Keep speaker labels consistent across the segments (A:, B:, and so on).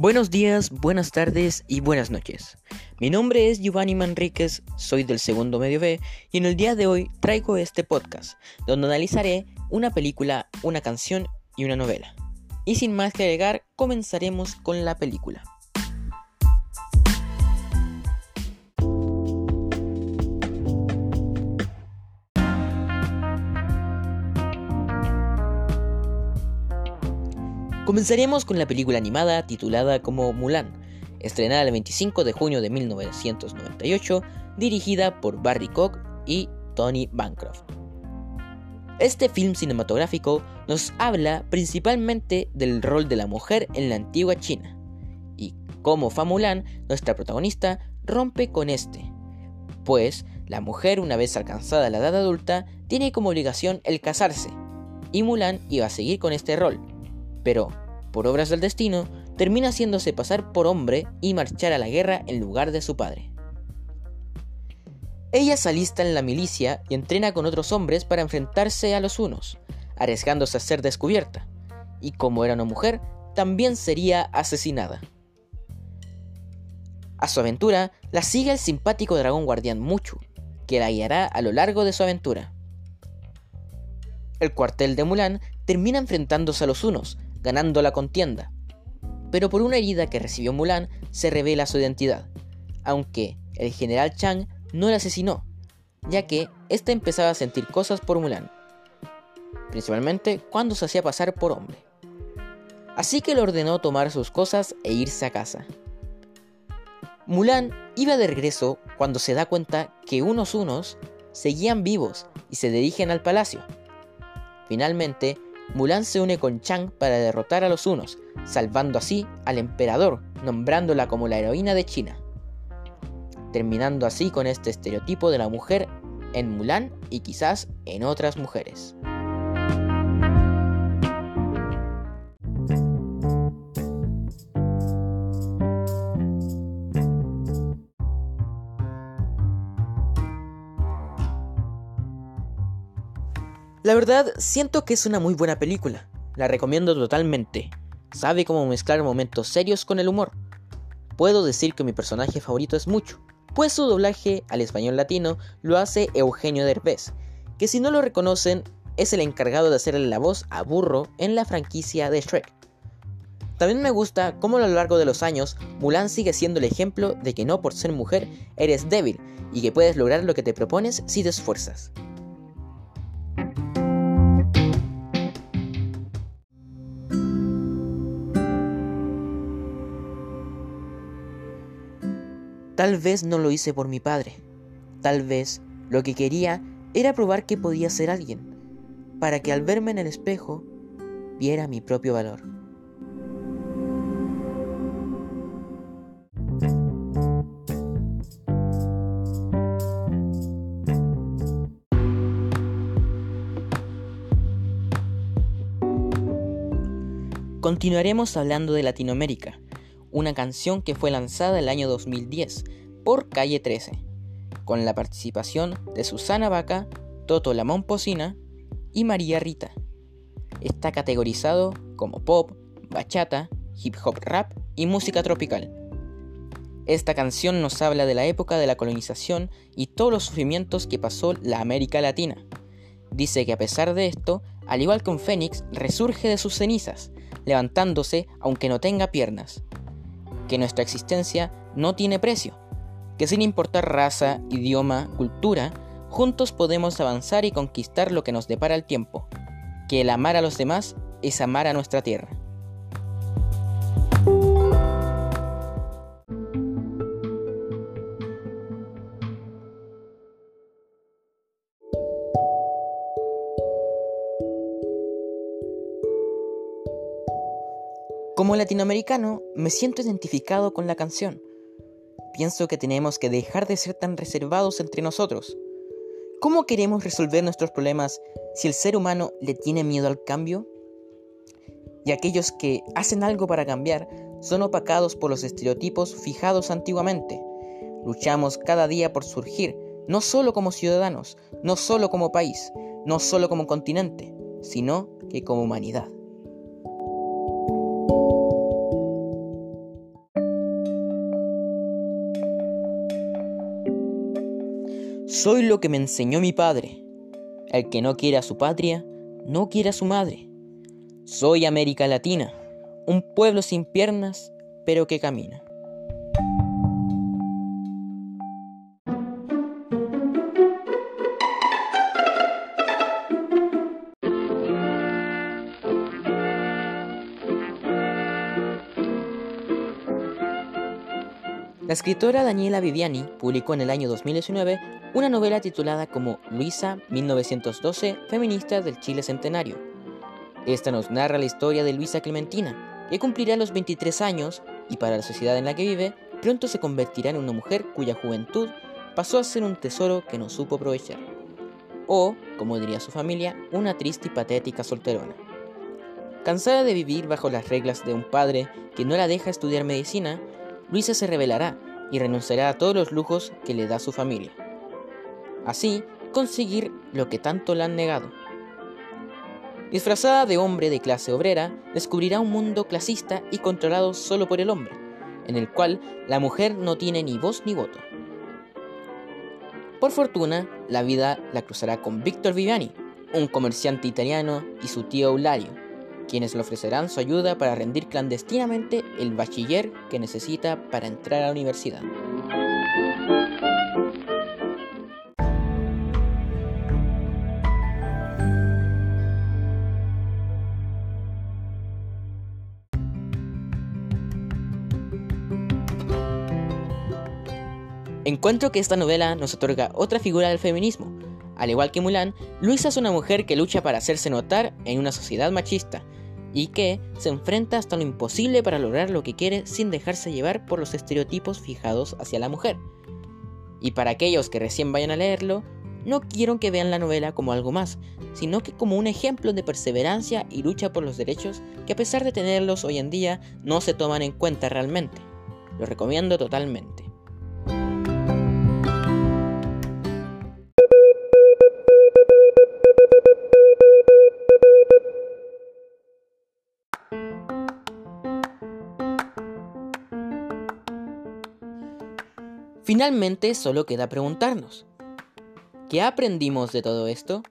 A: Buenos días, buenas tardes y buenas noches. Mi nombre es Giovanni Manríquez, soy del segundo medio B y en el día de hoy traigo este podcast donde analizaré una película, una canción y una novela. Y sin más que agregar, comenzaremos con la película. Comenzaremos con la película animada titulada como Mulan, estrenada el 25 de junio de 1998, dirigida por Barry Koch y Tony Bancroft. Este film cinematográfico nos habla principalmente del rol de la mujer en la antigua China y cómo Fa Mulan, nuestra protagonista, rompe con este, pues la mujer una vez alcanzada la edad adulta tiene como obligación el casarse, y Mulan iba a seguir con este rol, pero, por obras del destino, termina haciéndose pasar por hombre y marchar a la guerra en lugar de su padre. Ella se alista en la milicia y entrena con otros hombres para enfrentarse a los unos, arriesgándose a ser descubierta, y como era una mujer, también sería asesinada. A su aventura la sigue el simpático dragón guardián Muchu, que la guiará a lo largo de su aventura. El cuartel de Mulan termina enfrentándose a los unos, ganando la contienda. Pero por una herida que recibió Mulan se revela su identidad, aunque el general Chang no la asesinó, ya que ésta empezaba a sentir cosas por Mulan, principalmente cuando se hacía pasar por hombre. Así que le ordenó tomar sus cosas e irse a casa. Mulan iba de regreso cuando se da cuenta que unos unos seguían vivos y se dirigen al palacio. Finalmente, Mulan se une con Chang para derrotar a los Unos, salvando así al emperador, nombrándola como la heroína de China. Terminando así con este estereotipo de la mujer en Mulan y quizás en otras mujeres. La verdad, siento que es una muy buena película. La recomiendo totalmente. Sabe cómo mezclar momentos serios con el humor. Puedo decir que mi personaje favorito es Mucho, pues su doblaje al español latino lo hace Eugenio Derbez, que si no lo reconocen es el encargado de hacerle la voz a Burro en la franquicia de Shrek. También me gusta cómo a lo largo de los años Mulan sigue siendo el ejemplo de que no por ser mujer eres débil y que puedes lograr lo que te propones si te esfuerzas. Tal vez no lo hice por mi padre. Tal vez lo que quería era probar que podía ser alguien, para que al verme en el espejo viera mi propio valor. Continuaremos hablando de Latinoamérica, una canción que fue lanzada el año 2010 por Calle 13, con la participación de Susana Vaca, Toto La Momposina y María Rita. Está categorizado como pop, bachata, hip hop rap y música tropical. Esta canción nos habla de la época de la colonización y todos los sufrimientos que pasó la América Latina. Dice que a pesar de esto, al igual que un fénix, resurge de sus cenizas, levantándose aunque no tenga piernas, que nuestra existencia no tiene precio, que sin importar raza, idioma, cultura, juntos podemos avanzar y conquistar lo que nos depara el tiempo, que el amar a los demás es amar a nuestra tierra. Como latinoamericano, me siento identificado con la canción. Pienso que tenemos que dejar de ser tan reservados entre nosotros. ¿Cómo queremos resolver nuestros problemas si el ser humano le tiene miedo al cambio? Y aquellos que hacen algo para cambiar son opacados por los estereotipos fijados antiguamente. Luchamos cada día por surgir, no solo como ciudadanos, no solo como país, no solo como continente, sino que como humanidad. Soy lo que me enseñó mi padre. El que no quiere a su patria, no quiere a su madre. Soy América Latina, un pueblo sin piernas, pero que camina. La escritora Daniela Viviani publicó en el año 2019 una novela titulada como Luisa 1912, feminista del Chile Centenario. Esta nos narra la historia de Luisa Clementina, que cumplirá los 23 años y para la sociedad en la que vive, pronto se convertirá en una mujer cuya juventud pasó a ser un tesoro que no supo aprovechar. O, como diría su familia, una triste y patética solterona. Cansada de vivir bajo las reglas de un padre que no la deja estudiar medicina, Luisa se rebelará y renunciará a todos los lujos que le da su familia. Así, conseguir lo que tanto le han negado. Disfrazada de hombre de clase obrera, descubrirá un mundo clasista y controlado solo por el hombre, en el cual la mujer no tiene ni voz ni voto. Por fortuna, la vida la cruzará con Víctor Viviani, un comerciante italiano, y su tío Eulario, quienes le ofrecerán su ayuda para rendir clandestinamente el bachiller que necesita para entrar a la universidad. Encuentro que esta novela nos otorga otra figura del feminismo. Al igual que Mulan, Luisa es una mujer que lucha para hacerse notar en una sociedad machista, y que se enfrenta hasta lo imposible para lograr lo que quiere sin dejarse llevar por los estereotipos fijados hacia la mujer. Y para aquellos que recién vayan a leerlo, no quiero que vean la novela como algo más, sino que como un ejemplo de perseverancia y lucha por los derechos que a pesar de tenerlos hoy en día no se toman en cuenta realmente. Lo recomiendo totalmente. Finalmente solo queda preguntarnos, ¿qué aprendimos de todo esto?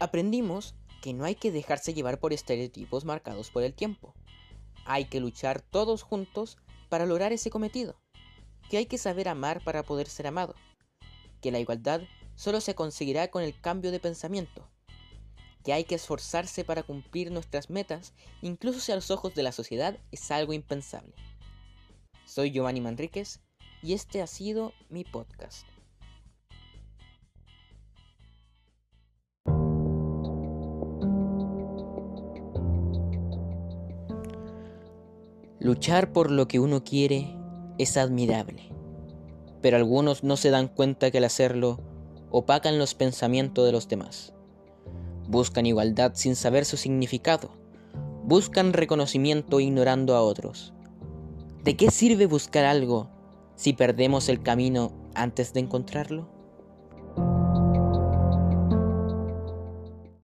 A: Aprendimos que no hay que dejarse llevar por estereotipos marcados por el tiempo. Hay que luchar todos juntos para lograr ese cometido. Que hay que saber amar para poder ser amado. Que la igualdad solo se conseguirá con el cambio de pensamiento que hay que esforzarse para cumplir nuestras metas, incluso si a los ojos de la sociedad es algo impensable. Soy Giovanni Manríquez y este ha sido mi podcast. Luchar por lo que uno quiere es admirable, pero algunos no se dan cuenta que al hacerlo opacan los pensamientos de los demás. Buscan igualdad sin saber su significado. Buscan reconocimiento ignorando a otros. ¿De qué sirve buscar algo si perdemos el camino antes de encontrarlo?